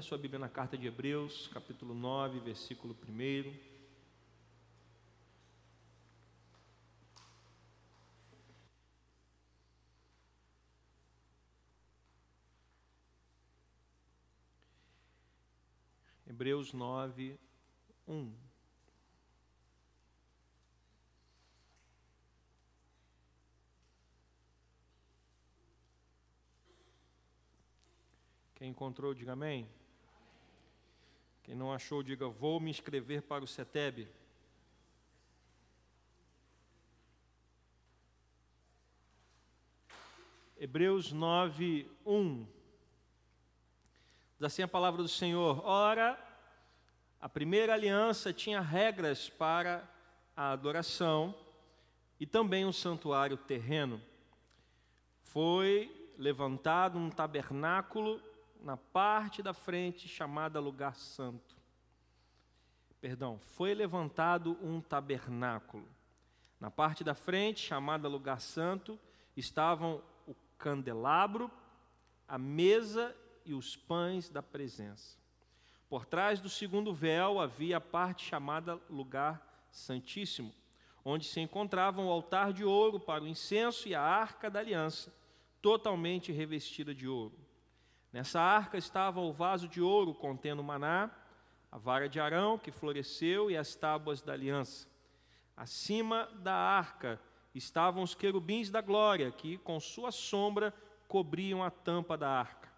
Abra sua Bíblia na carta de Hebreus, capítulo 9, versículo 1. Hebreus 9, 1. Quem encontrou, diga amém. Quem não achou, diga vou me inscrever para o CETEB. Hebreus 9, 1. Diz assim a palavra do Senhor: Ora, a primeira aliança tinha regras para a adoração e também um santuário terreno. Foi levantado um tabernáculo na parte da frente chamada lugar santo. Perdão, foi levantado um tabernáculo. Na parte da frente, chamada lugar santo, estavam o candelabro, a mesa e os pães da presença. Por trás do segundo véu havia a parte chamada lugar santíssimo, onde se encontravam o altar de ouro para o incenso e a arca da aliança, totalmente revestida de ouro. Nessa arca estava o vaso de ouro contendo maná, a vara de Arão que floresceu e as tábuas da aliança. Acima da arca estavam os querubins da glória, que com sua sombra cobriam a tampa da arca.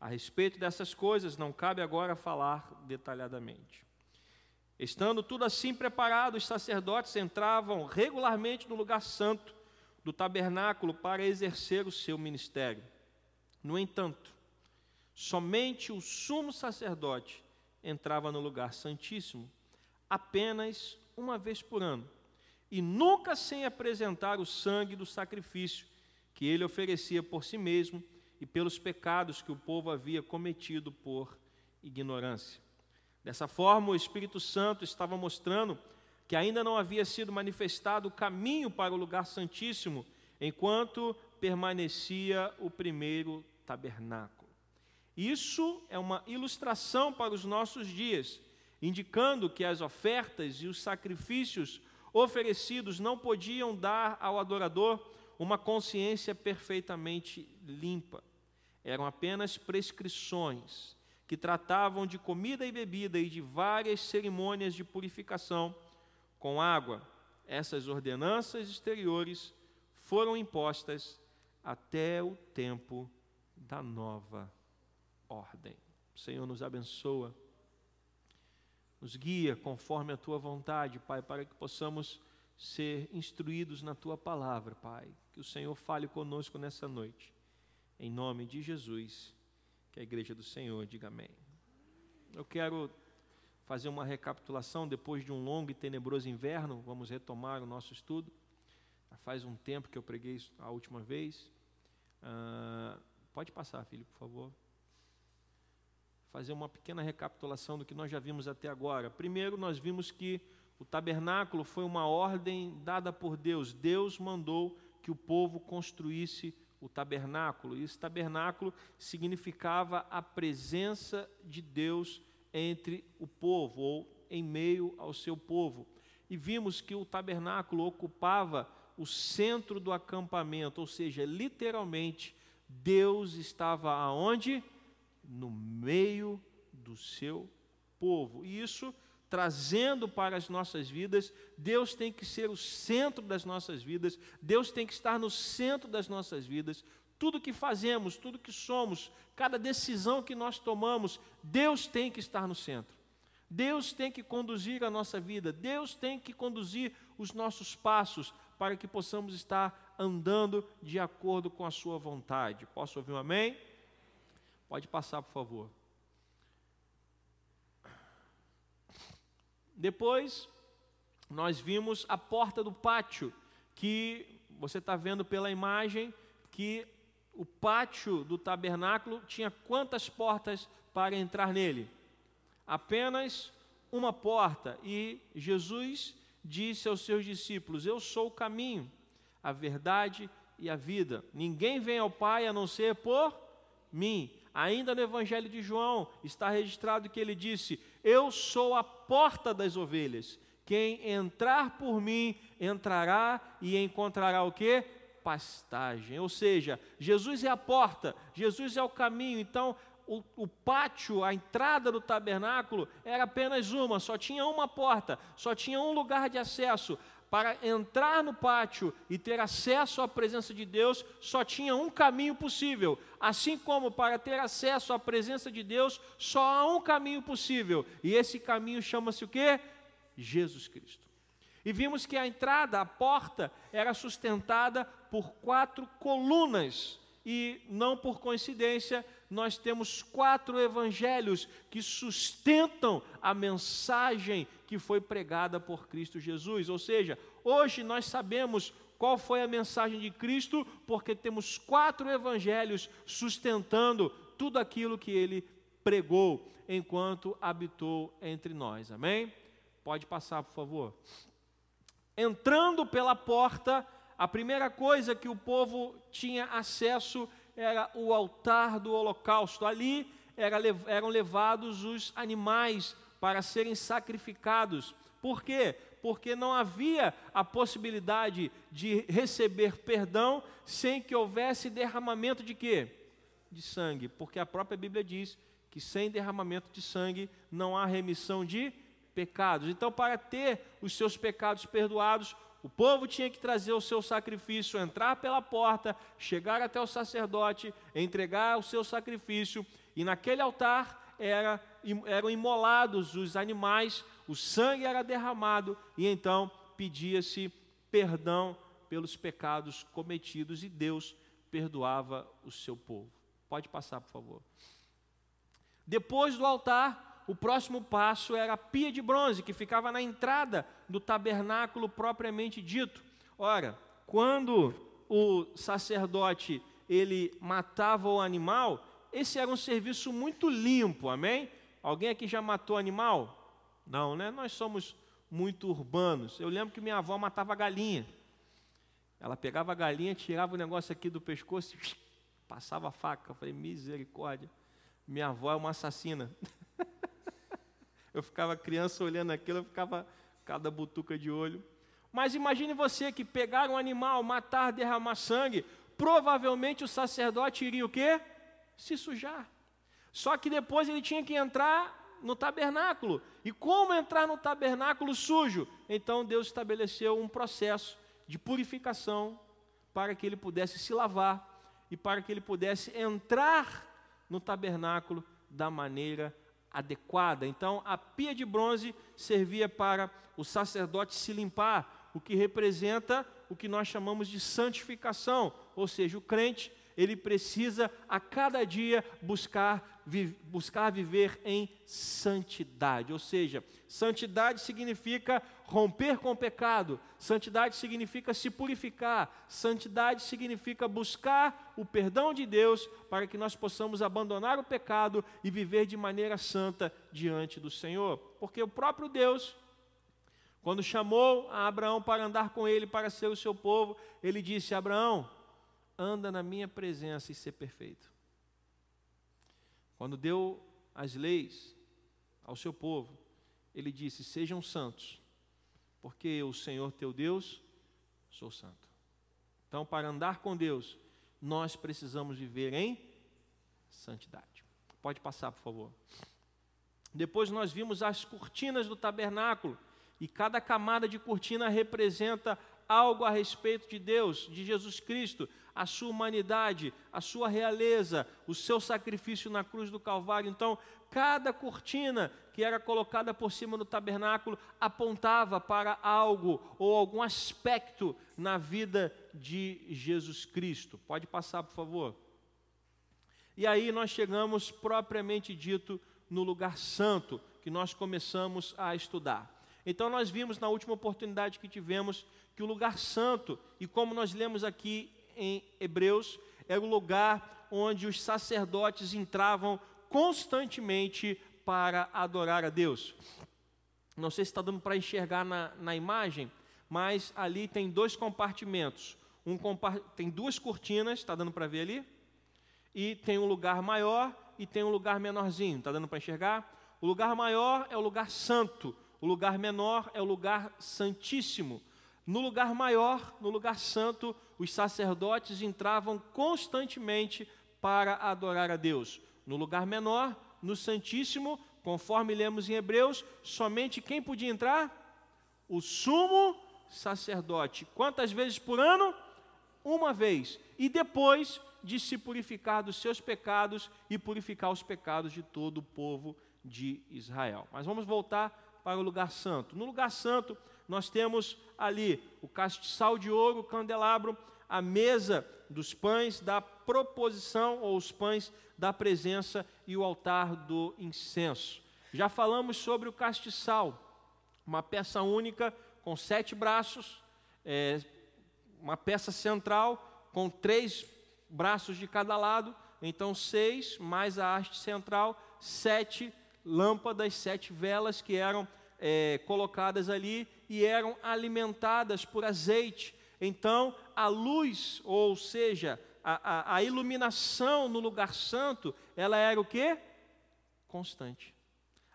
A respeito dessas coisas não cabe agora falar detalhadamente. Estando tudo assim preparado, os sacerdotes entravam regularmente no lugar santo do tabernáculo para exercer o seu ministério. No entanto, Somente o sumo sacerdote entrava no lugar santíssimo apenas uma vez por ano, e nunca sem apresentar o sangue do sacrifício que ele oferecia por si mesmo e pelos pecados que o povo havia cometido por ignorância. Dessa forma, o Espírito Santo estava mostrando que ainda não havia sido manifestado o caminho para o lugar santíssimo, enquanto permanecia o primeiro tabernáculo. Isso é uma ilustração para os nossos dias, indicando que as ofertas e os sacrifícios oferecidos não podiam dar ao adorador uma consciência perfeitamente limpa. Eram apenas prescrições que tratavam de comida e bebida e de várias cerimônias de purificação com água. Essas ordenanças exteriores foram impostas até o tempo da nova ordem. O Senhor nos abençoa, nos guia conforme a tua vontade, Pai, para que possamos ser instruídos na tua palavra, Pai. Que o Senhor fale conosco nessa noite. Em nome de Jesus, que a igreja do Senhor diga amém. Eu quero fazer uma recapitulação depois de um longo e tenebroso inverno. Vamos retomar o nosso estudo. Já faz um tempo que eu preguei a última vez. Uh, pode passar, filho, por favor fazer uma pequena recapitulação do que nós já vimos até agora. Primeiro, nós vimos que o tabernáculo foi uma ordem dada por Deus. Deus mandou que o povo construísse o tabernáculo. E esse tabernáculo significava a presença de Deus entre o povo, ou em meio ao seu povo. E vimos que o tabernáculo ocupava o centro do acampamento, ou seja, literalmente, Deus estava aonde? No meio do seu povo. E isso trazendo para as nossas vidas, Deus tem que ser o centro das nossas vidas, Deus tem que estar no centro das nossas vidas. Tudo que fazemos, tudo que somos, cada decisão que nós tomamos, Deus tem que estar no centro. Deus tem que conduzir a nossa vida, Deus tem que conduzir os nossos passos para que possamos estar andando de acordo com a Sua vontade. Posso ouvir um amém? Pode passar, por favor. Depois, nós vimos a porta do pátio, que você está vendo pela imagem que o pátio do tabernáculo tinha quantas portas para entrar nele? Apenas uma porta. E Jesus disse aos seus discípulos: Eu sou o caminho, a verdade e a vida. Ninguém vem ao Pai a não ser por mim. Ainda no Evangelho de João está registrado que ele disse: Eu sou a porta das ovelhas. Quem entrar por mim entrará e encontrará o que? Pastagem. Ou seja, Jesus é a porta, Jesus é o caminho. Então, o, o, pátio, a entrada do tabernáculo era apenas uma, só tinha uma porta, só tinha um lugar de acesso. Para entrar no pátio e ter acesso à presença de Deus, só tinha um caminho possível. Assim como para ter acesso à presença de Deus, só há um caminho possível. E esse caminho chama-se o quê? Jesus Cristo. E vimos que a entrada, a porta, era sustentada por quatro colunas. E não por coincidência, nós temos quatro evangelhos que sustentam a mensagem que foi pregada por Cristo Jesus. Ou seja, hoje nós sabemos qual foi a mensagem de Cristo, porque temos quatro evangelhos sustentando tudo aquilo que ele pregou enquanto habitou entre nós. Amém? Pode passar, por favor. Entrando pela porta, a primeira coisa que o povo tinha acesso era o altar do holocausto. Ali era, eram levados os animais para serem sacrificados. Por quê? Porque não havia a possibilidade de receber perdão sem que houvesse derramamento de quê? De sangue. Porque a própria Bíblia diz que sem derramamento de sangue não há remissão de pecados. Então, para ter os seus pecados perdoados, o povo tinha que trazer o seu sacrifício, entrar pela porta, chegar até o sacerdote, entregar o seu sacrifício, e naquele altar era, eram imolados os animais, o sangue era derramado, e então pedia-se perdão pelos pecados cometidos, e Deus perdoava o seu povo. Pode passar, por favor. Depois do altar, o próximo passo era a pia de bronze, que ficava na entrada do tabernáculo propriamente dito. Ora, quando o sacerdote ele matava o animal, esse era um serviço muito limpo, amém? Alguém aqui já matou animal? Não, né? Nós somos muito urbanos. Eu lembro que minha avó matava galinha. Ela pegava a galinha, tirava o negócio aqui do pescoço passava a faca. Eu falei, misericórdia. Minha avó é uma assassina. Eu ficava criança olhando aquilo, eu ficava cada butuca de olho. Mas imagine você que pegar um animal, matar, derramar sangue, provavelmente o sacerdote iria o quê? Se sujar. Só que depois ele tinha que entrar no tabernáculo. E como entrar no tabernáculo sujo? Então Deus estabeleceu um processo de purificação para que ele pudesse se lavar e para que ele pudesse entrar no tabernáculo da maneira adequada. Então, a pia de bronze servia para o sacerdote se limpar, o que representa o que nós chamamos de santificação, ou seja, o crente ele precisa a cada dia buscar, vi, buscar viver em santidade. Ou seja, santidade significa romper com o pecado, santidade significa se purificar, santidade significa buscar o perdão de Deus para que nós possamos abandonar o pecado e viver de maneira santa diante do Senhor. Porque o próprio Deus, quando chamou a Abraão para andar com ele, para ser o seu povo, ele disse: Abraão, anda na minha presença e ser perfeito. Quando deu as leis ao seu povo, ele disse: Sejam santos, porque eu, Senhor teu Deus, sou santo. Então, para andar com Deus, nós precisamos viver em santidade. Pode passar, por favor. Depois nós vimos as cortinas do tabernáculo, e cada camada de cortina representa algo a respeito de Deus, de Jesus Cristo, a sua humanidade, a sua realeza, o seu sacrifício na cruz do Calvário. Então, cada cortina que era colocada por cima do tabernáculo apontava para algo ou algum aspecto na vida de Jesus Cristo. Pode passar, por favor. E aí nós chegamos propriamente dito no lugar santo que nós começamos a estudar. Então nós vimos na última oportunidade que tivemos que o lugar santo, e como nós lemos aqui em Hebreus, era o lugar onde os sacerdotes entravam constantemente para adorar a Deus. Não sei se está dando para enxergar na, na imagem, mas ali tem dois compartimentos. Um compart... Tem duas cortinas, está dando para ver ali? E tem um lugar maior e tem um lugar menorzinho. Está dando para enxergar? O lugar maior é o lugar santo, o lugar menor é o lugar santíssimo. No lugar maior, no lugar santo, os sacerdotes entravam constantemente para adorar a Deus. No lugar menor, no Santíssimo, conforme lemos em Hebreus, somente quem podia entrar? O sumo sacerdote. Quantas vezes por ano? Uma vez. E depois de se purificar dos seus pecados e purificar os pecados de todo o povo de Israel. Mas vamos voltar para o lugar santo. No lugar santo, nós temos ali o castiçal de ouro, o candelabro, a mesa dos pães da proposição, ou os pães da presença, e o altar do incenso. Já falamos sobre o castiçal, uma peça única com sete braços, é, uma peça central com três braços de cada lado, então seis, mais a haste central, sete lâmpadas, sete velas que eram é, colocadas ali e eram alimentadas por azeite. Então, a luz, ou seja, a, a, a iluminação no lugar santo, ela era o que? Constante.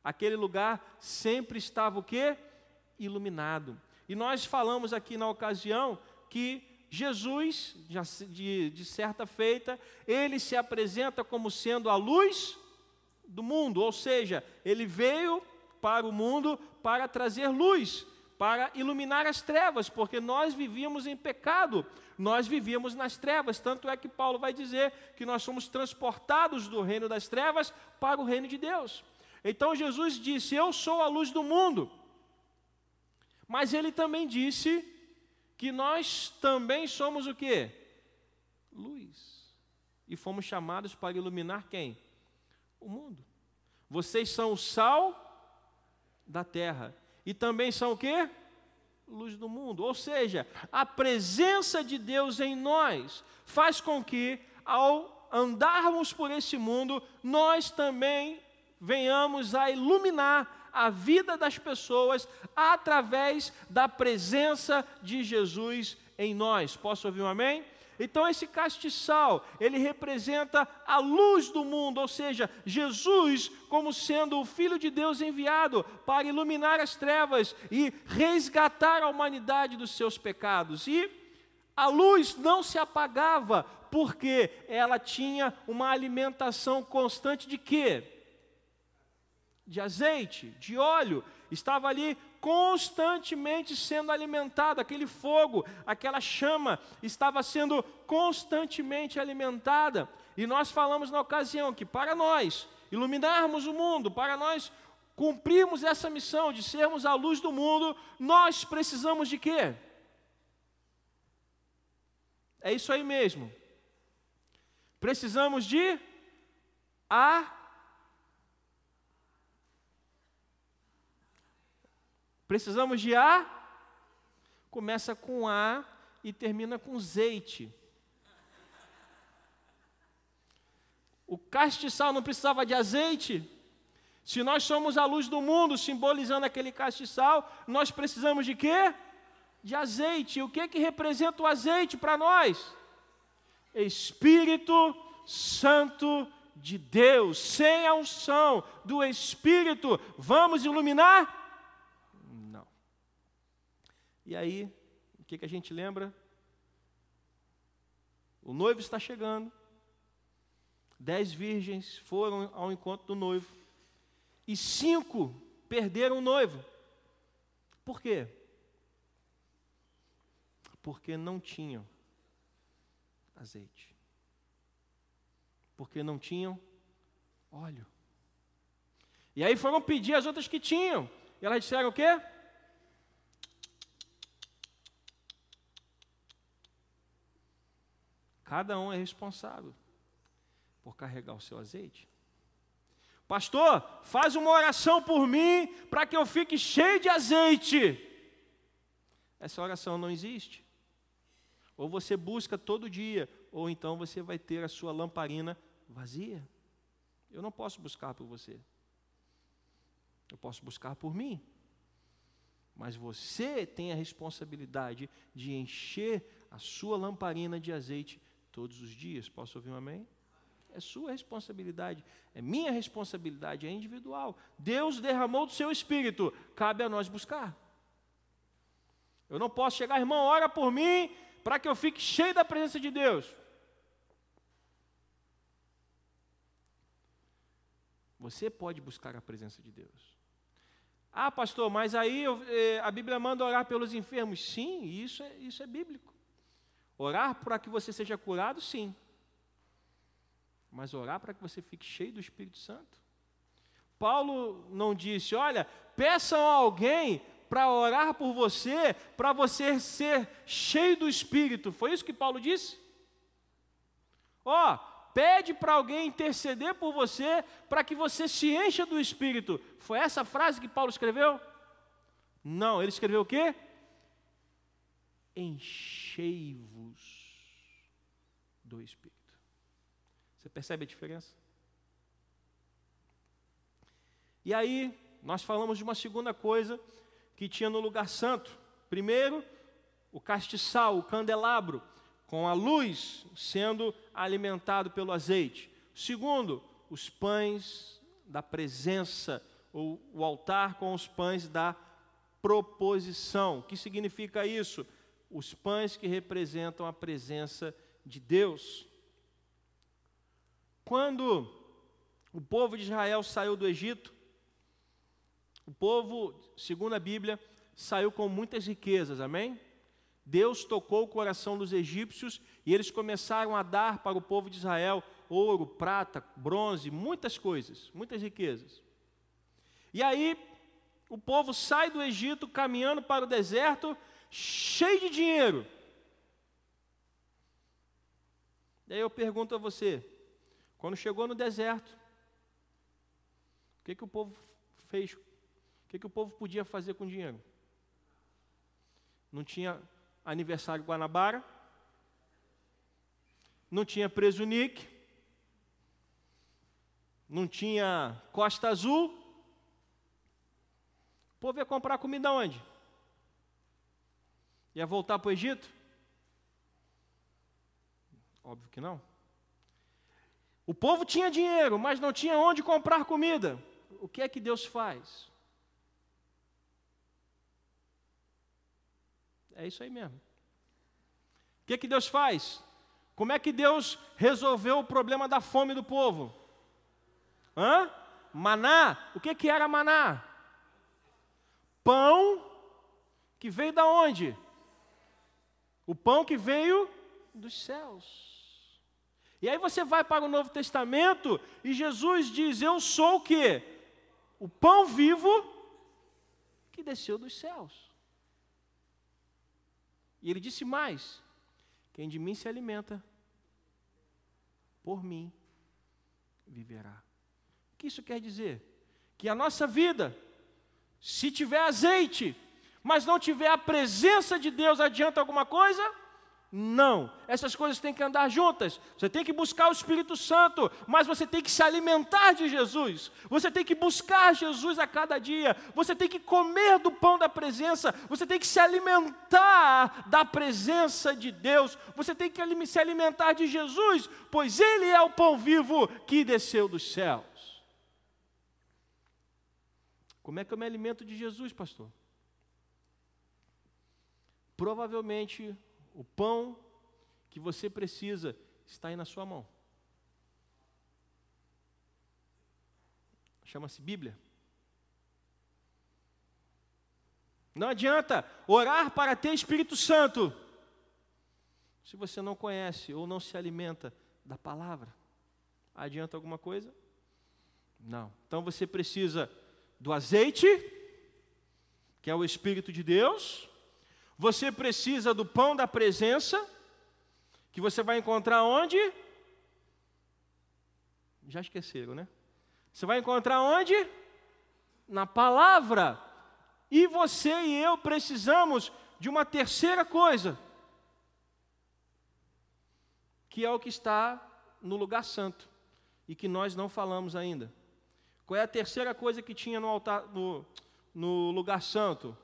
Aquele lugar sempre estava o que? Iluminado. E nós falamos aqui na ocasião que Jesus, de, de certa feita, ele se apresenta como sendo a luz do mundo, ou seja, ele veio para o mundo para trazer luz, para iluminar as trevas, porque nós vivíamos em pecado, nós vivíamos nas trevas. Tanto é que Paulo vai dizer que nós somos transportados do reino das trevas para o reino de Deus. Então Jesus disse: Eu sou a luz do mundo. Mas ele também disse que nós também somos o que? Luz. E fomos chamados para iluminar quem? O mundo. Vocês são o sal da terra. E também são o quê? Luz do mundo. Ou seja, a presença de Deus em nós faz com que, ao andarmos por esse mundo, nós também venhamos a iluminar a vida das pessoas através da presença de Jesus em nós. Posso ouvir um amém? Então esse castiçal, ele representa a luz do mundo, ou seja, Jesus como sendo o filho de Deus enviado para iluminar as trevas e resgatar a humanidade dos seus pecados. E a luz não se apagava porque ela tinha uma alimentação constante de quê? De azeite, de óleo, estava ali constantemente sendo alimentado, aquele fogo, aquela chama estava sendo constantemente alimentada. E nós falamos na ocasião que para nós iluminarmos o mundo, para nós cumprirmos essa missão de sermos a luz do mundo, nós precisamos de quê? É isso aí mesmo. Precisamos de a Precisamos de A, começa com A e termina com zeite. O castiçal não precisava de azeite? Se nós somos a luz do mundo, simbolizando aquele castiçal, nós precisamos de quê? De azeite. O que que representa o azeite para nós? Espírito Santo de Deus. Sem a unção do Espírito, vamos iluminar e aí, o que, que a gente lembra? O noivo está chegando. Dez virgens foram ao encontro do noivo. E cinco perderam o noivo. Por quê? Porque não tinham azeite. Porque não tinham óleo. E aí foram pedir as outras que tinham. E elas disseram o quê? Cada um é responsável por carregar o seu azeite. Pastor, faz uma oração por mim para que eu fique cheio de azeite. Essa oração não existe. Ou você busca todo dia, ou então você vai ter a sua lamparina vazia. Eu não posso buscar por você. Eu posso buscar por mim. Mas você tem a responsabilidade de encher a sua lamparina de azeite todos os dias. Posso ouvir um amém? É sua responsabilidade, é minha responsabilidade, é individual. Deus derramou do seu espírito, cabe a nós buscar. Eu não posso chegar, irmão, ora por mim, para que eu fique cheio da presença de Deus. Você pode buscar a presença de Deus. Ah, pastor, mas aí eu, eh, a Bíblia manda orar pelos enfermos. Sim, isso é, isso é bíblico. Orar para que você seja curado, sim. Mas orar para que você fique cheio do Espírito Santo. Paulo não disse, olha, peçam a alguém para orar por você, para você ser cheio do Espírito. Foi isso que Paulo disse? Ó, oh, pede para alguém interceder por você para que você se encha do Espírito. Foi essa frase que Paulo escreveu? Não, ele escreveu o quê? Enchei-vos do Espírito. Você percebe a diferença? E aí, nós falamos de uma segunda coisa que tinha no lugar santo. Primeiro, o castiçal, o candelabro com a luz sendo alimentado pelo azeite. Segundo, os pães da presença, ou o altar com os pães da proposição. O que significa isso? Os pães que representam a presença de Deus. Quando o povo de Israel saiu do Egito, o povo, segundo a Bíblia, saiu com muitas riquezas, amém? Deus tocou o coração dos egípcios e eles começaram a dar para o povo de Israel ouro, prata, bronze, muitas coisas, muitas riquezas. E aí o povo sai do Egito caminhando para o deserto, cheio de dinheiro. E aí eu pergunto a você, quando chegou no deserto, o que, que o povo fez? O que, que o povo podia fazer com dinheiro? Não tinha aniversário Guanabara, não tinha preso Nick, não tinha Costa Azul. O povo ia comprar comida onde? Ia voltar para o Egito? Óbvio que não. O povo tinha dinheiro, mas não tinha onde comprar comida. O que é que Deus faz? É isso aí mesmo. O que, é que Deus faz? Como é que Deus resolveu o problema da fome do povo? Hã? Maná? O que, que era maná? Pão que veio da onde? O pão que veio dos céus. E aí você vai para o Novo Testamento e Jesus diz: Eu sou o que? O pão vivo que desceu dos céus. E ele disse mais: quem de mim se alimenta, por mim viverá. O que isso quer dizer? Que a nossa vida, se tiver azeite, mas não tiver a presença de Deus, adianta alguma coisa? Não, essas coisas têm que andar juntas. Você tem que buscar o Espírito Santo, mas você tem que se alimentar de Jesus. Você tem que buscar Jesus a cada dia. Você tem que comer do pão da presença. Você tem que se alimentar da presença de Deus. Você tem que se alimentar de Jesus, pois Ele é o pão vivo que desceu dos céus. Como é que eu me alimento de Jesus, pastor? Provavelmente o pão que você precisa está aí na sua mão. Chama-se Bíblia. Não adianta orar para ter Espírito Santo se você não conhece ou não se alimenta da palavra. Adianta alguma coisa? Não. Então você precisa do azeite, que é o Espírito de Deus, você precisa do pão da presença, que você vai encontrar onde? Já esqueceram, né? Você vai encontrar onde? Na palavra. E você e eu precisamos de uma terceira coisa, que é o que está no lugar santo e que nós não falamos ainda. Qual é a terceira coisa que tinha no altar, no, no lugar santo?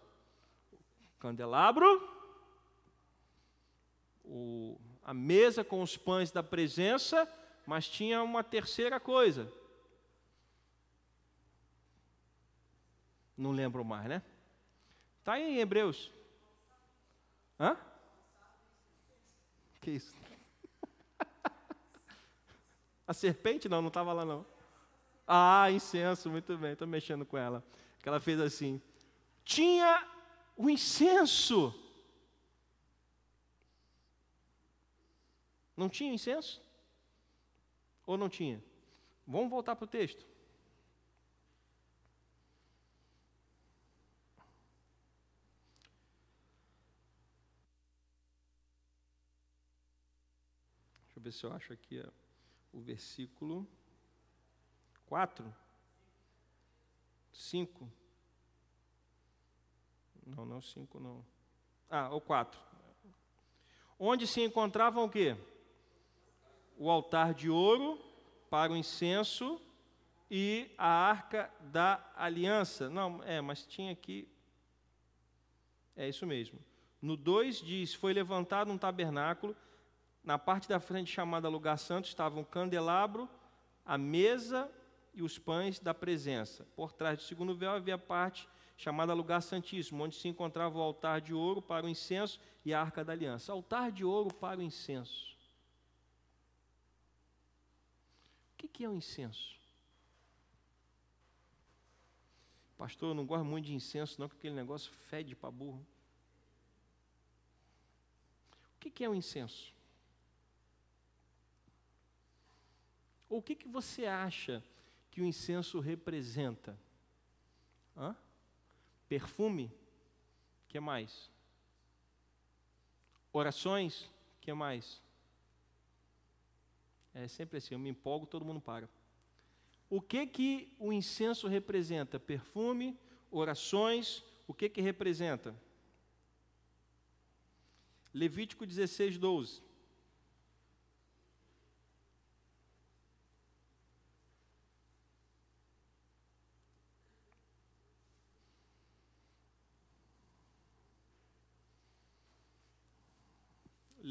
Candelabro, o, a mesa com os pães da presença mas tinha uma terceira coisa. Não lembro mais, né? Está aí em Hebreus. Hã? Que isso? A serpente não, não estava lá não. Ah, incenso, muito bem, estou mexendo com ela. Que ela fez assim. Tinha o incenso. Não tinha incenso? Ou não tinha? Vamos voltar para o texto. Deixa eu ver se eu acho aqui o versículo 4, 5. Não, não 5 não. Ah, o 4. Onde se encontravam o quê? o altar de ouro para o incenso e a arca da aliança. Não, é, mas tinha aqui. É isso mesmo. No 2 diz: Foi levantado um tabernáculo. Na parte da frente, chamada Lugar Santo, estavam um candelabro, a mesa e os pães da presença. Por trás do segundo véu havia a parte chamada Lugar Santíssimo, onde se encontrava o altar de ouro para o incenso e a arca da aliança. Altar de ouro para o incenso. O que é o um incenso? Pastor, eu não gosto muito de incenso, não, porque aquele negócio fede para burro. O que é o um incenso? Ou o que, que você acha que o incenso representa? Hã? Perfume? que mais? Orações? que mais? É sempre assim, eu me empolgo, todo mundo para. O que que o incenso representa? Perfume, orações, o que que representa? Levítico 16, 12.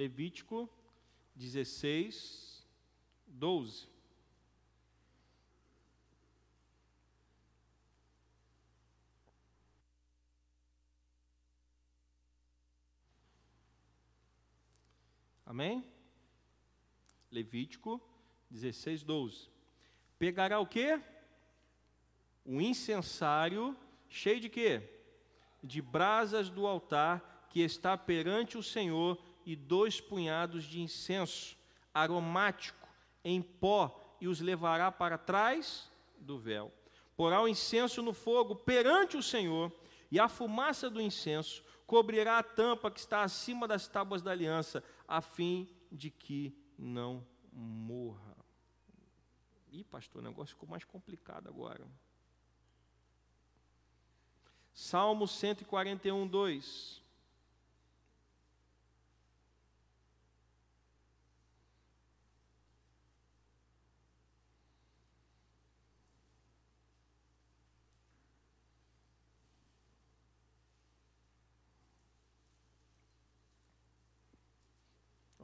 Levítico 16, 12. Amém? Levítico 16, 12. Pegará o quê? O incensário cheio de quê? De brasas do altar que está perante o Senhor e dois punhados de incenso aromático em pó e os levará para trás do véu. Porá o incenso no fogo perante o Senhor, e a fumaça do incenso cobrirá a tampa que está acima das tábuas da aliança, a fim de que não morra. Ih, pastor, o negócio ficou mais complicado agora. Salmo 141, 2.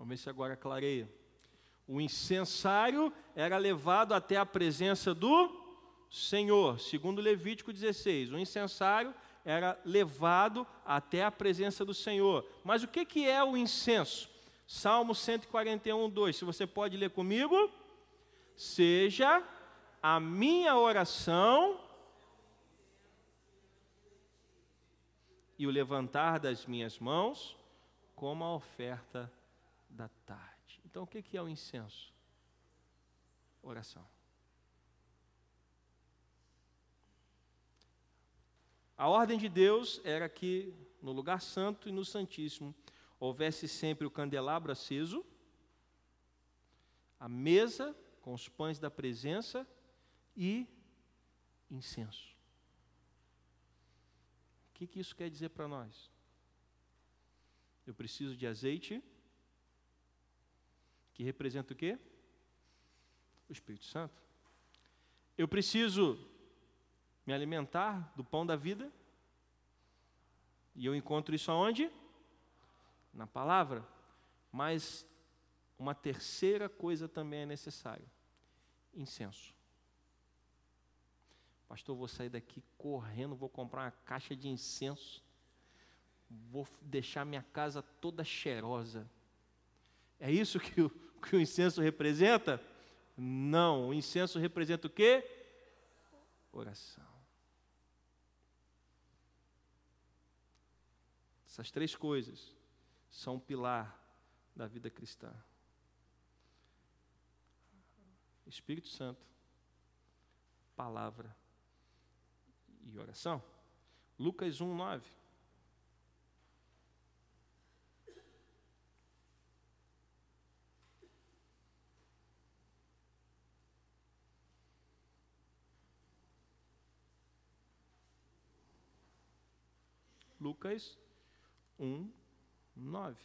Vamos ver se agora clareia. O incensário era levado até a presença do Senhor, segundo Levítico 16. O incensário era levado até a presença do Senhor. Mas o que, que é o incenso? Salmo 141, 2. Se você pode ler comigo. Seja a minha oração e o levantar das minhas mãos como a oferta da tarde. Então, o que é o incenso? Oração. A ordem de Deus era que no lugar santo e no santíssimo houvesse sempre o candelabro aceso, a mesa com os pães da presença e incenso. O que, que isso quer dizer para nós? Eu preciso de azeite, que representa o quê? O Espírito Santo. Eu preciso me alimentar do pão da vida. E eu encontro isso aonde? Na palavra. Mas uma terceira coisa também é necessária: incenso. Pastor, vou sair daqui correndo, vou comprar uma caixa de incenso, vou deixar minha casa toda cheirosa. É isso que o, que o incenso representa? Não, o incenso representa o quê? Oração. Essas três coisas são um pilar da vida cristã. Espírito Santo, palavra e oração. Lucas 1, 9. Lucas 1, 9.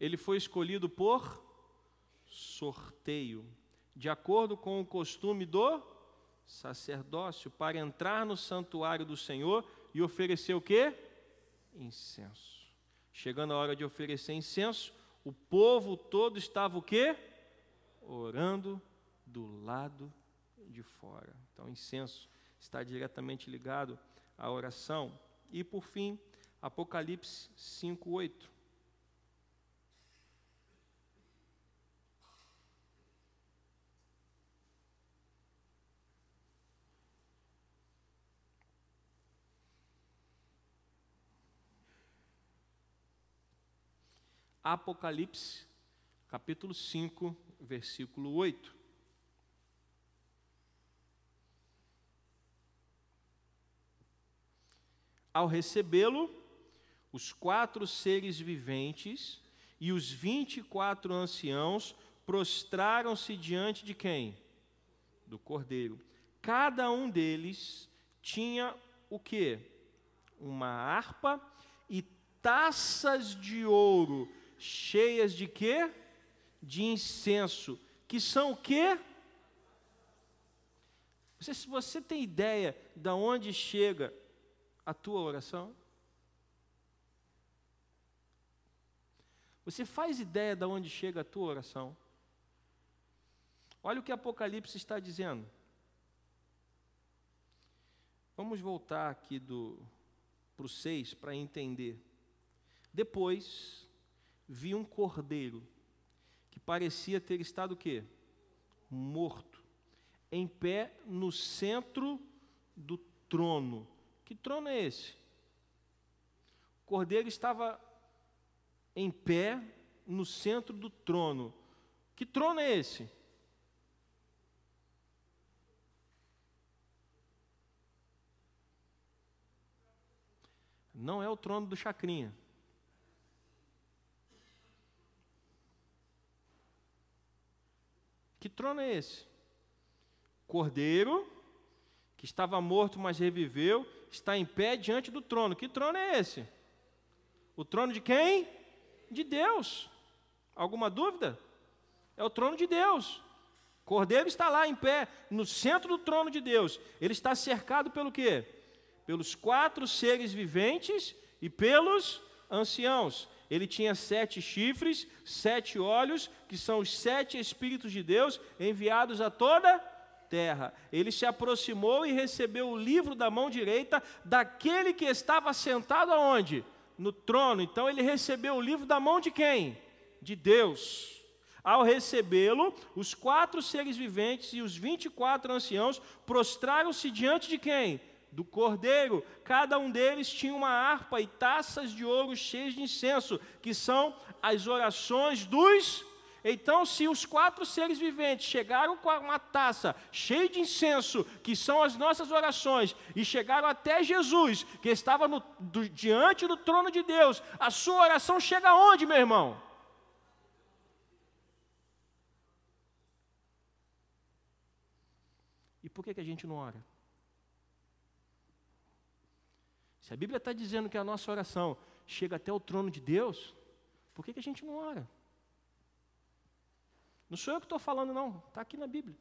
Ele foi escolhido por sorteio, de acordo com o costume do sacerdócio, para entrar no santuário do Senhor e oferecer o quê? Incenso. Chegando a hora de oferecer incenso, o povo todo estava o quê? Orando do lado de fora. Então, incenso está diretamente ligado à oração. E por fim, Apocalipse 5:8. Apocalipse, capítulo 5, versículo 8. Ao recebê-lo, os quatro seres viventes e os vinte e quatro anciãos prostraram-se diante de quem? Do cordeiro. Cada um deles tinha o que? Uma harpa e taças de ouro cheias de quê? De incenso, que são o quê? Você, se você tem ideia de onde chega a tua oração? Você faz ideia de onde chega a tua oração? Olha o que Apocalipse está dizendo. Vamos voltar aqui para o 6 para entender. Depois, vi um cordeiro que parecia ter estado o quê? Morto, em pé no centro do trono. Que trono é esse? O cordeiro estava em pé no centro do trono. Que trono é esse? Não é o trono do Chacrinha. Que trono é esse? Cordeiro, que estava morto, mas reviveu, está em pé diante do trono. Que trono é esse? O trono de quem? De Deus. Alguma dúvida? É o trono de Deus. Cordeiro está lá em pé, no centro do trono de Deus. Ele está cercado pelo quê? Pelos quatro seres viventes e pelos anciãos. Ele tinha sete chifres, sete olhos, que são os sete Espíritos de Deus enviados a toda terra. Ele se aproximou e recebeu o livro da mão direita daquele que estava sentado aonde? No trono. Então ele recebeu o livro da mão de quem? De Deus. Ao recebê-lo, os quatro seres viventes e os vinte e quatro anciãos prostraram-se diante de quem? Do cordeiro. Cada um deles tinha uma harpa e taças de ouro cheias de incenso, que são as orações dos. Então, se os quatro seres viventes chegaram com uma taça cheia de incenso, que são as nossas orações, e chegaram até Jesus, que estava no, do, diante do trono de Deus, a sua oração chega aonde, meu irmão? E por que, que a gente não ora? Se a Bíblia está dizendo que a nossa oração chega até o trono de Deus, por que, que a gente não ora? Não sou eu que estou falando, não, está aqui na Bíblia.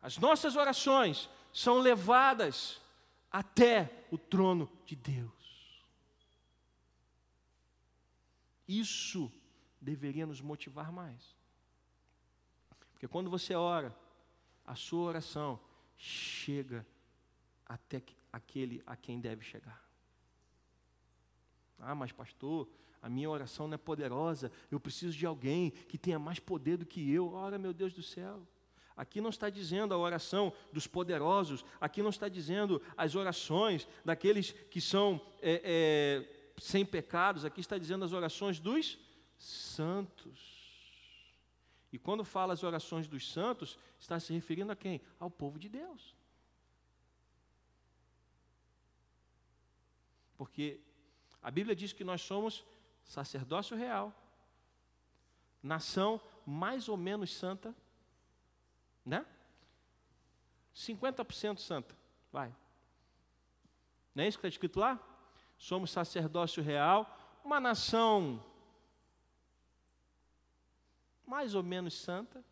As nossas orações são levadas até o trono de Deus. Isso deveria nos motivar mais. Porque quando você ora, a sua oração chega até aquele a quem deve chegar. Ah, mas pastor, a minha oração não é poderosa, eu preciso de alguém que tenha mais poder do que eu. Ora, meu Deus do céu. Aqui não está dizendo a oração dos poderosos, aqui não está dizendo as orações daqueles que são é, é, sem pecados, aqui está dizendo as orações dos santos. E quando fala as orações dos santos, está se referindo a quem? Ao povo de Deus. Porque a Bíblia diz que nós somos sacerdócio real, nação mais ou menos santa, né? 50% santa, vai. Não é isso que está escrito lá? Somos sacerdócio real, uma nação mais ou menos santa.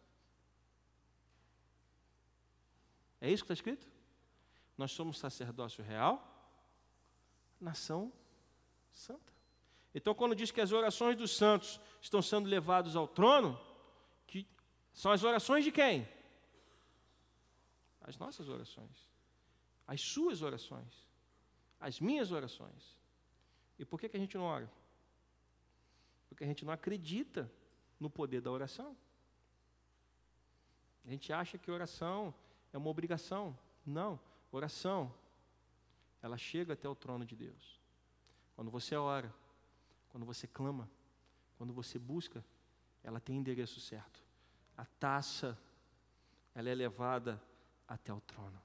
É isso que está escrito? Nós somos sacerdócio real, nação santa. Então, quando diz que as orações dos santos estão sendo levados ao trono, que são as orações de quem? As nossas orações, as suas orações, as minhas orações. E por que, que a gente não ora? Porque a gente não acredita no poder da oração. A gente acha que oração é uma obrigação. Não, oração, ela chega até o trono de Deus. Quando você ora, quando você clama, quando você busca, ela tem endereço certo. A taça, ela é levada até o trono.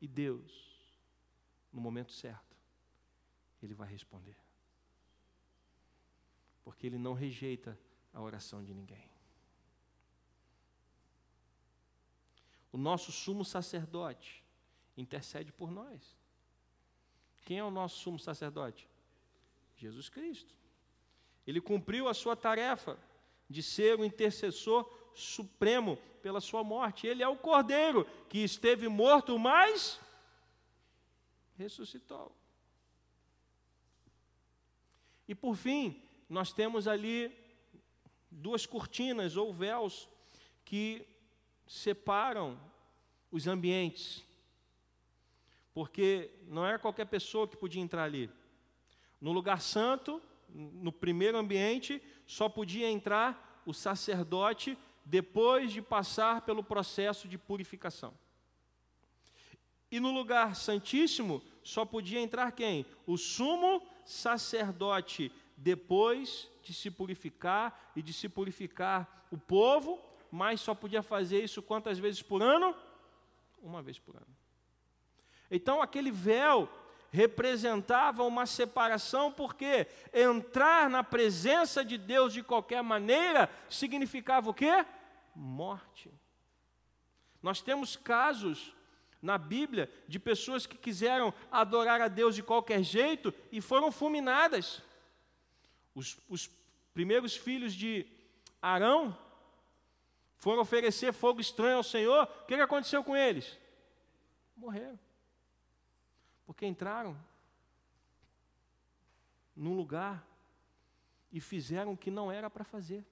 E Deus, no momento certo, Ele vai responder. Porque Ele não rejeita a oração de ninguém. O nosso sumo sacerdote intercede por nós. Quem é o nosso sumo sacerdote? Jesus Cristo. Ele cumpriu a sua tarefa de ser o intercessor supremo pela sua morte. Ele é o cordeiro que esteve morto, mas ressuscitou. E por fim, nós temos ali duas cortinas ou véus que separam os ambientes porque não era qualquer pessoa que podia entrar ali. No lugar santo, no primeiro ambiente, só podia entrar o sacerdote depois de passar pelo processo de purificação. E no lugar santíssimo, só podia entrar quem? O sumo sacerdote, depois de se purificar e de se purificar o povo, mas só podia fazer isso quantas vezes por ano? Uma vez por ano. Então aquele véu representava uma separação, porque entrar na presença de Deus de qualquer maneira significava o quê? Morte. Nós temos casos na Bíblia de pessoas que quiseram adorar a Deus de qualquer jeito e foram fulminadas. Os, os primeiros filhos de Arão foram oferecer fogo estranho ao Senhor, o que, que aconteceu com eles? Morreram. Porque entraram num lugar e fizeram o que não era para fazer.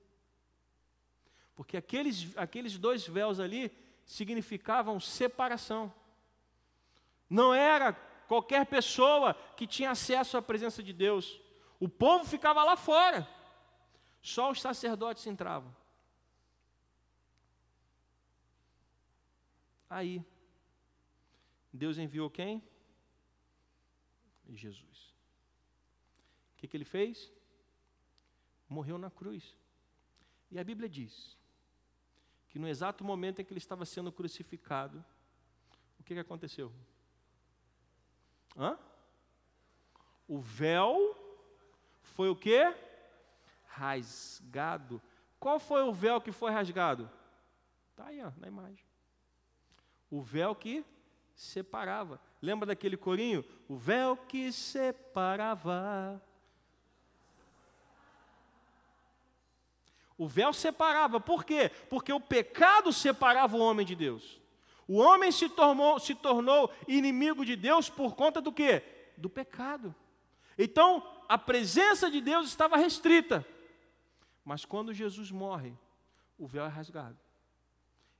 Porque aqueles, aqueles dois véus ali significavam separação. Não era qualquer pessoa que tinha acesso à presença de Deus. O povo ficava lá fora. Só os sacerdotes entravam. Aí, Deus enviou quem? Jesus. O que, que ele fez? Morreu na cruz. E a Bíblia diz que no exato momento em que ele estava sendo crucificado, o que, que aconteceu? Hã? O véu foi o que? Rasgado. Qual foi o véu que foi rasgado? Está aí, ó, na imagem. O véu que separava. Lembra daquele corinho? O véu que separava. O véu separava. Por quê? Porque o pecado separava o homem de Deus. O homem se tornou, se tornou inimigo de Deus por conta do quê? Do pecado. Então, a presença de Deus estava restrita. Mas quando Jesus morre, o véu é rasgado.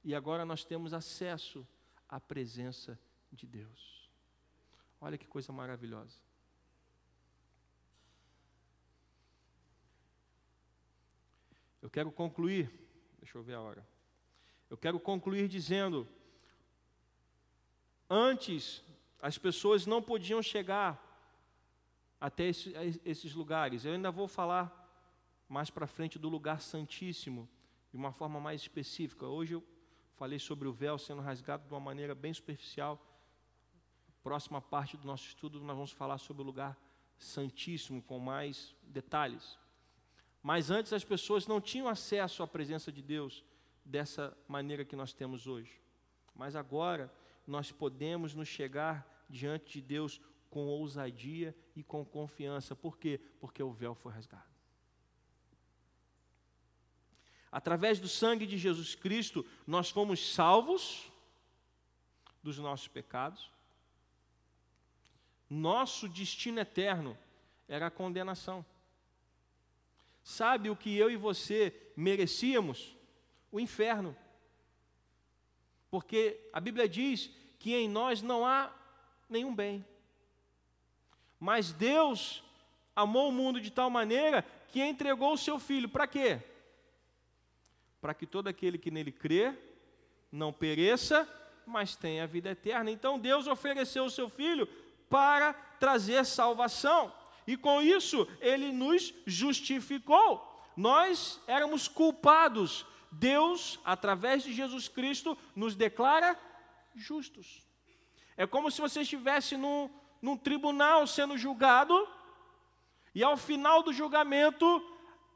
E agora nós temos acesso à presença de Deus. Olha que coisa maravilhosa. Eu quero concluir, deixa eu ver a hora. Eu quero concluir dizendo: antes as pessoas não podiam chegar até esse, esses lugares. Eu ainda vou falar mais para frente do lugar santíssimo, de uma forma mais específica. Hoje eu falei sobre o véu sendo rasgado de uma maneira bem superficial. Próxima parte do nosso estudo, nós vamos falar sobre o lugar santíssimo com mais detalhes. Mas antes as pessoas não tinham acesso à presença de Deus dessa maneira que nós temos hoje. Mas agora nós podemos nos chegar diante de Deus com ousadia e com confiança. Por quê? Porque o véu foi rasgado. Através do sangue de Jesus Cristo, nós fomos salvos dos nossos pecados. Nosso destino eterno era a condenação. Sabe o que eu e você merecíamos? O inferno. Porque a Bíblia diz que em nós não há nenhum bem. Mas Deus amou o mundo de tal maneira que entregou o seu filho. Para quê? Para que todo aquele que nele crê não pereça, mas tenha a vida eterna. Então Deus ofereceu o seu filho para trazer salvação e com isso ele nos justificou. Nós éramos culpados, Deus, através de Jesus Cristo, nos declara justos. É como se você estivesse num, num tribunal sendo julgado, e ao final do julgamento,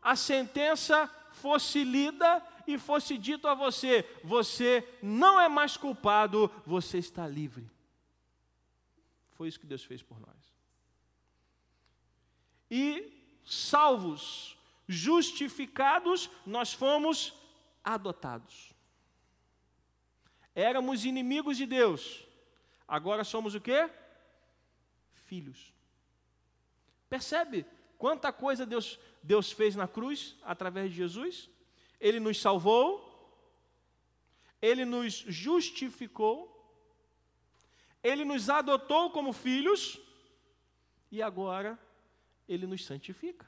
a sentença fosse lida e fosse dito a você: você não é mais culpado, você está livre. Foi isso que Deus fez por nós e salvos, justificados, nós fomos adotados. Éramos inimigos de Deus, agora somos o quê? Filhos. Percebe quanta coisa Deus, Deus fez na cruz através de Jesus? Ele nos salvou, ele nos justificou, ele nos adotou como filhos, e agora ele nos santifica.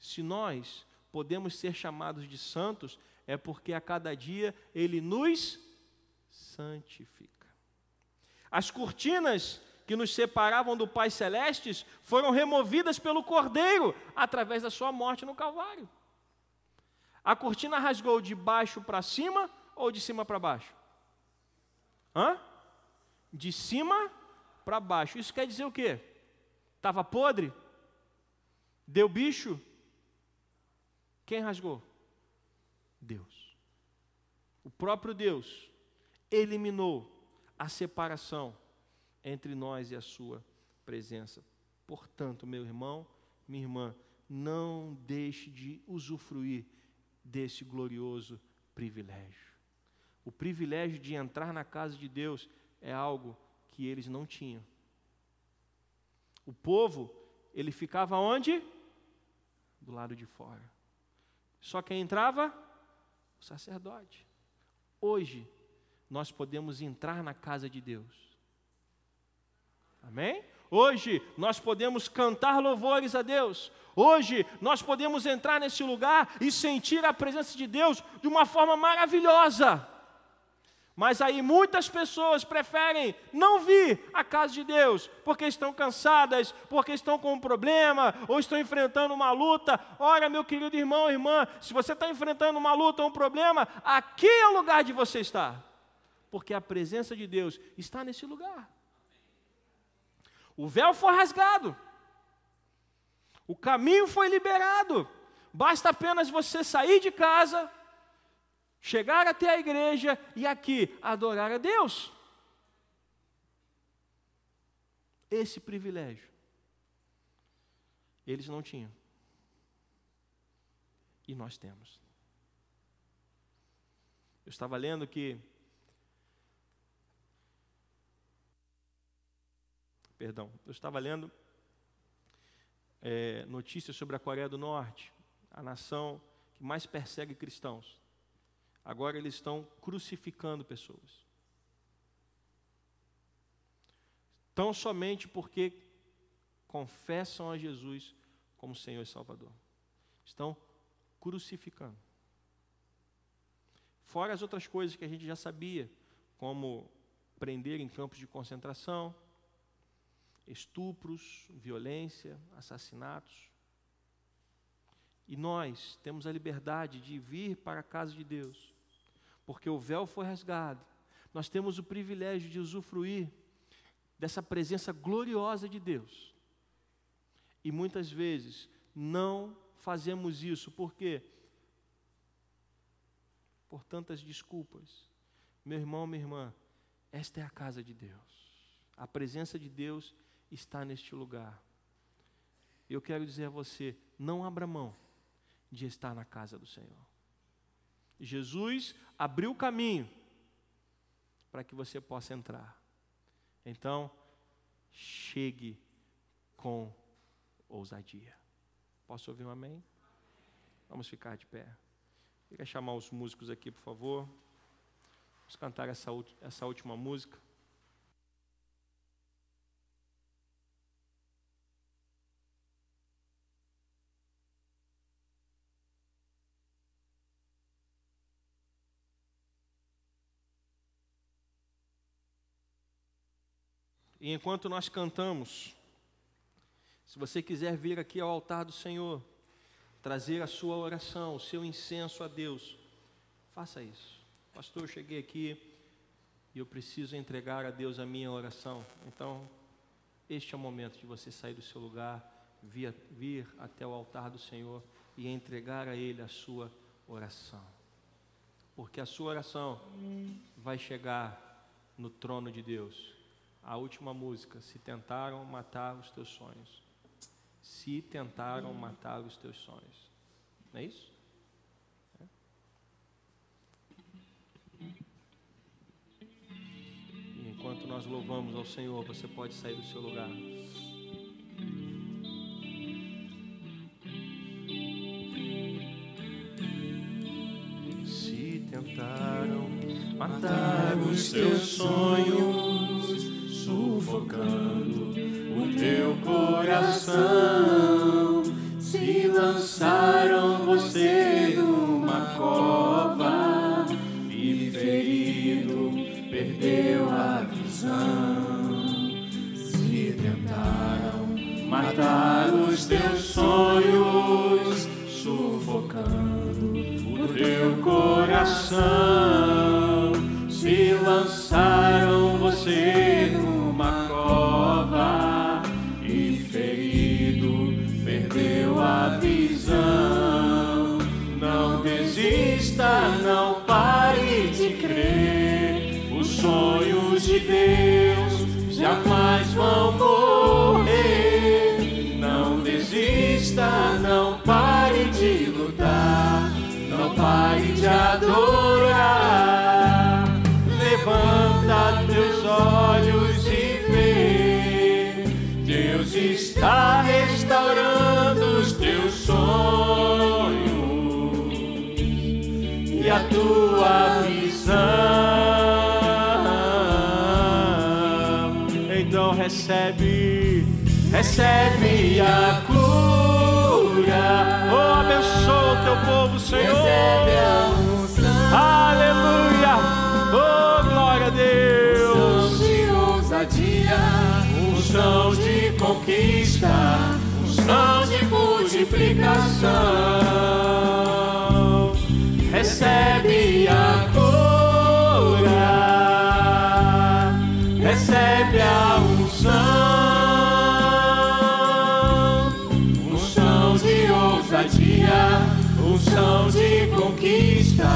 Se nós podemos ser chamados de santos, é porque a cada dia ele nos santifica. As cortinas que nos separavam do Pai Celestes foram removidas pelo Cordeiro através da sua morte no Calvário. A cortina rasgou de baixo para cima ou de cima para baixo? Hã? De cima para baixo. Isso quer dizer o quê? Estava podre? Deu bicho? Quem rasgou? Deus. O próprio Deus eliminou a separação entre nós e a sua presença. Portanto, meu irmão, minha irmã, não deixe de usufruir desse glorioso privilégio. O privilégio de entrar na casa de Deus é algo que eles não tinham. O povo, ele ficava onde? Do lado de fora. Só quem entrava? O sacerdote. Hoje, nós podemos entrar na casa de Deus. Amém? Hoje nós podemos cantar louvores a Deus. Hoje nós podemos entrar nesse lugar e sentir a presença de Deus de uma forma maravilhosa. Mas aí muitas pessoas preferem não vir à casa de Deus, porque estão cansadas, porque estão com um problema, ou estão enfrentando uma luta. Ora, meu querido irmão, irmã, se você está enfrentando uma luta ou um problema, aqui é o lugar de você estar. Porque a presença de Deus está nesse lugar. O véu foi rasgado. O caminho foi liberado. Basta apenas você sair de casa, chegar até a igreja e aqui adorar a Deus. Esse privilégio eles não tinham. E nós temos. Eu estava lendo que. Perdão, eu estava lendo é, notícias sobre a Coreia do Norte, a nação que mais persegue cristãos. Agora eles estão crucificando pessoas. Tão somente porque confessam a Jesus como Senhor e Salvador. Estão crucificando. Fora as outras coisas que a gente já sabia, como prender em campos de concentração, estupros, violência, assassinatos. E nós temos a liberdade de vir para a casa de Deus, porque o véu foi rasgado. Nós temos o privilégio de usufruir dessa presença gloriosa de Deus. E muitas vezes não fazemos isso, por quê? Por tantas desculpas. Meu irmão, minha irmã, esta é a casa de Deus. A presença de Deus está neste lugar. Eu quero dizer a você: não abra mão de estar na casa do Senhor. Jesus abriu o caminho para que você possa entrar. Então, chegue com ousadia. Posso ouvir um amém? Vamos ficar de pé. Queria chamar os músicos aqui, por favor. Vamos cantar essa, essa última música. E enquanto nós cantamos, se você quiser vir aqui ao altar do Senhor, trazer a sua oração, o seu incenso a Deus, faça isso. Pastor, eu cheguei aqui e eu preciso entregar a Deus a minha oração. Então, este é o momento de você sair do seu lugar, vir, vir até o altar do Senhor e entregar a Ele a sua oração. Porque a sua oração vai chegar no trono de Deus a última música, se tentaram matar os teus sonhos. Se tentaram matar os teus sonhos. Não é isso? É. E enquanto nós louvamos ao Senhor, você pode sair do seu lugar. Se tentaram matar os teus sonhos coração. Adorar. Levanta teus olhos e vê. Deus está restaurando os teus sonhos a tua visão. Então recebe, recebe a cura. Oh, abençoa o teu povo, Senhor. Recebe a unção. Aleluia. Oh, glória a Deus. Unção de ousadia, unção de conquista, unção de multiplicação recebe a cura, recebe a unção unção de conquista,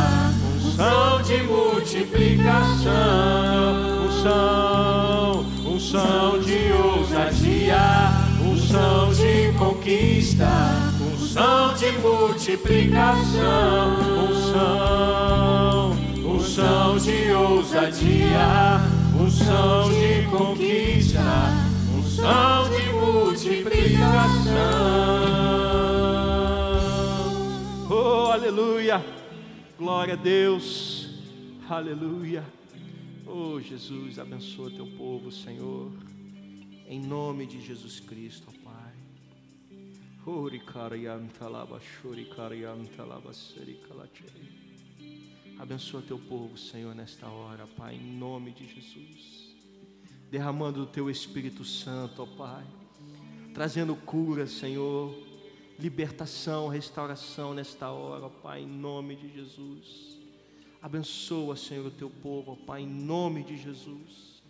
unção de multiplicação, unção, unção de ousadia, unção de conquista unção de multiplicação, unção, unção de ousadia, unção de conquista, unção de multiplicação. Oh, aleluia! Glória a Deus! Aleluia! Oh, Jesus, abençoa teu povo, Senhor. Em nome de Jesus Cristo, ó Pai. Abençoa teu povo, Senhor, nesta hora, Pai, em nome de Jesus. Derramando o teu Espírito Santo, ó Pai. Trazendo cura, Senhor. Libertação, restauração nesta hora, ó Pai, em nome de Jesus. Abençoa, Senhor, o teu povo, ó Pai, em nome de Jesus.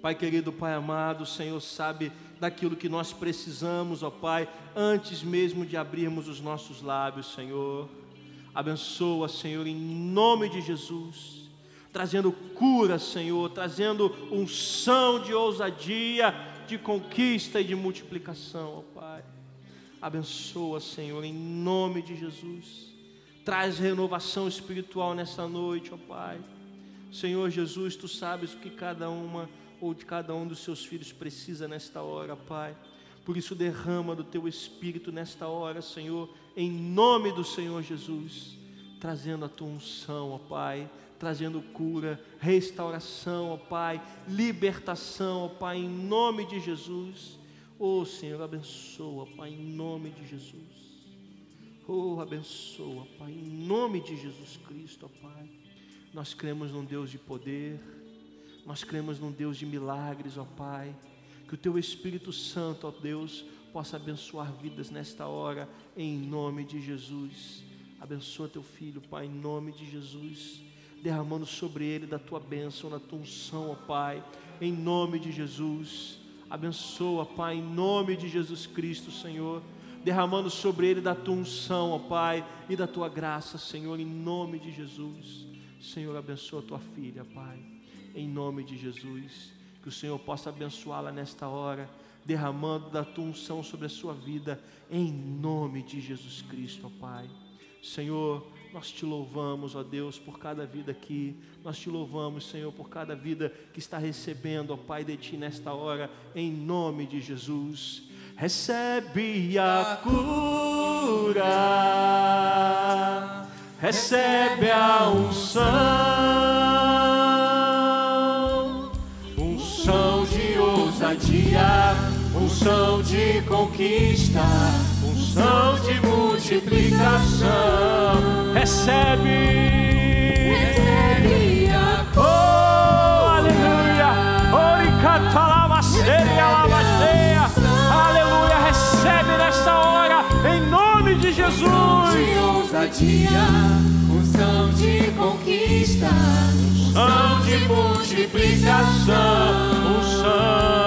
Pai querido, Pai amado, o Senhor sabe daquilo que nós precisamos, ó Pai, antes mesmo de abrirmos os nossos lábios, Senhor. Abençoa, Senhor, em nome de Jesus, trazendo cura, Senhor, trazendo unção de ousadia, de conquista e de multiplicação, ó Pai. Abençoa, Senhor, em nome de Jesus. Traz renovação espiritual nessa noite, ó Pai. Senhor Jesus, tu sabes o que cada uma ou de cada um dos seus filhos precisa nesta hora, Pai. Por isso, derrama do teu espírito nesta hora, Senhor, em nome do Senhor Jesus, trazendo a tua unção, ó Pai, trazendo cura, restauração, ó Pai, libertação, ó Pai, em nome de Jesus. Oh Senhor, abençoa, Pai, em nome de Jesus. Oh, abençoa, Pai, em nome de Jesus Cristo, ó Pai. Nós cremos num Deus de poder, nós cremos num Deus de milagres, ó Pai. Que o Teu Espírito Santo, ó Deus, possa abençoar vidas nesta hora, em nome de Jesus. Abençoa Teu Filho, Pai, em nome de Jesus. Derramando sobre ele da Tua bênção, da Tua unção, ó Pai, em nome de Jesus. Abençoa, Pai, em nome de Jesus Cristo, Senhor. Derramando sobre ele da Tua unção, ó Pai, e da Tua graça, Senhor, em nome de Jesus. Senhor, abençoa Tua filha, Pai em nome de Jesus. Que o Senhor possa abençoá-la nesta hora, derramando da tua unção sobre a sua vida, em nome de Jesus Cristo, ó Pai. Senhor, nós te louvamos, ó Deus, por cada vida aqui. Nós te louvamos, Senhor, por cada vida que está recebendo, ó Pai, de Ti nesta hora, em nome de Jesus. Recebe a cura, recebe a unção. ousadia, unção de conquista, unção de multiplicação. Recebe, recebe a oh, aleluia, aleluia, recebe nesta hora, em nome de Jesus. De ousadia, unção de conquista, unção de multiplicação, unção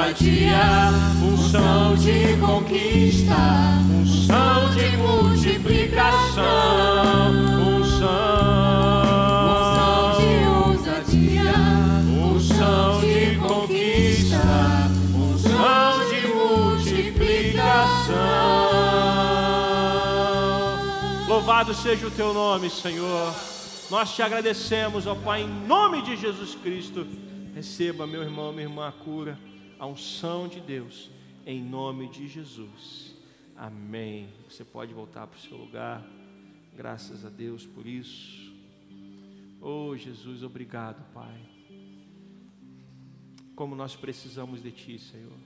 ousadia, unção de conquista, unção de multiplicação, unção, unção de ousadia, unção de conquista, unção de multiplicação. Louvado seja o teu nome, Senhor. Nós te agradecemos, ó Pai, em nome de Jesus Cristo. Receba, meu irmão, minha irmã, a cura, a unção de Deus, em nome de Jesus. Amém. Você pode voltar para o seu lugar. Graças a Deus por isso. Oh, Jesus, obrigado, Pai. Como nós precisamos de Ti, Senhor.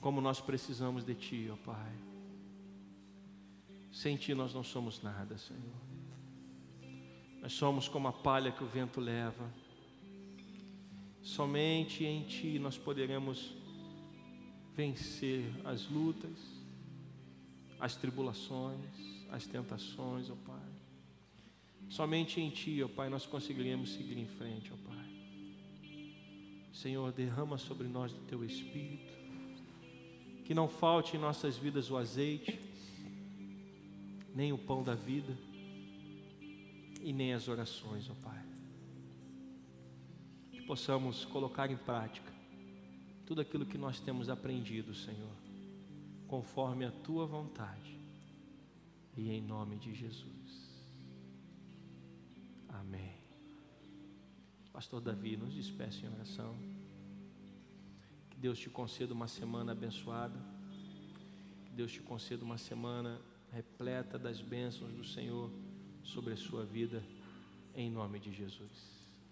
Como nós precisamos de Ti, ó Pai. Sem Ti nós não somos nada, Senhor. Nós somos como a palha que o vento leva. Somente em Ti nós poderemos vencer as lutas, as tribulações, as tentações, ó Pai. Somente em Ti, ó Pai, nós conseguiremos seguir em frente, ó Pai. Senhor, derrama sobre nós do Teu Espírito. Que não falte em nossas vidas o azeite nem o pão da vida e nem as orações, ó Pai. Possamos colocar em prática tudo aquilo que nós temos aprendido, Senhor, conforme a tua vontade, e em nome de Jesus. Amém. Pastor Davi, nos despeça em oração. Que Deus te conceda uma semana abençoada. Que Deus te conceda uma semana repleta das bênçãos do Senhor sobre a sua vida, em nome de Jesus.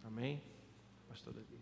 Amém? Pastor Davi.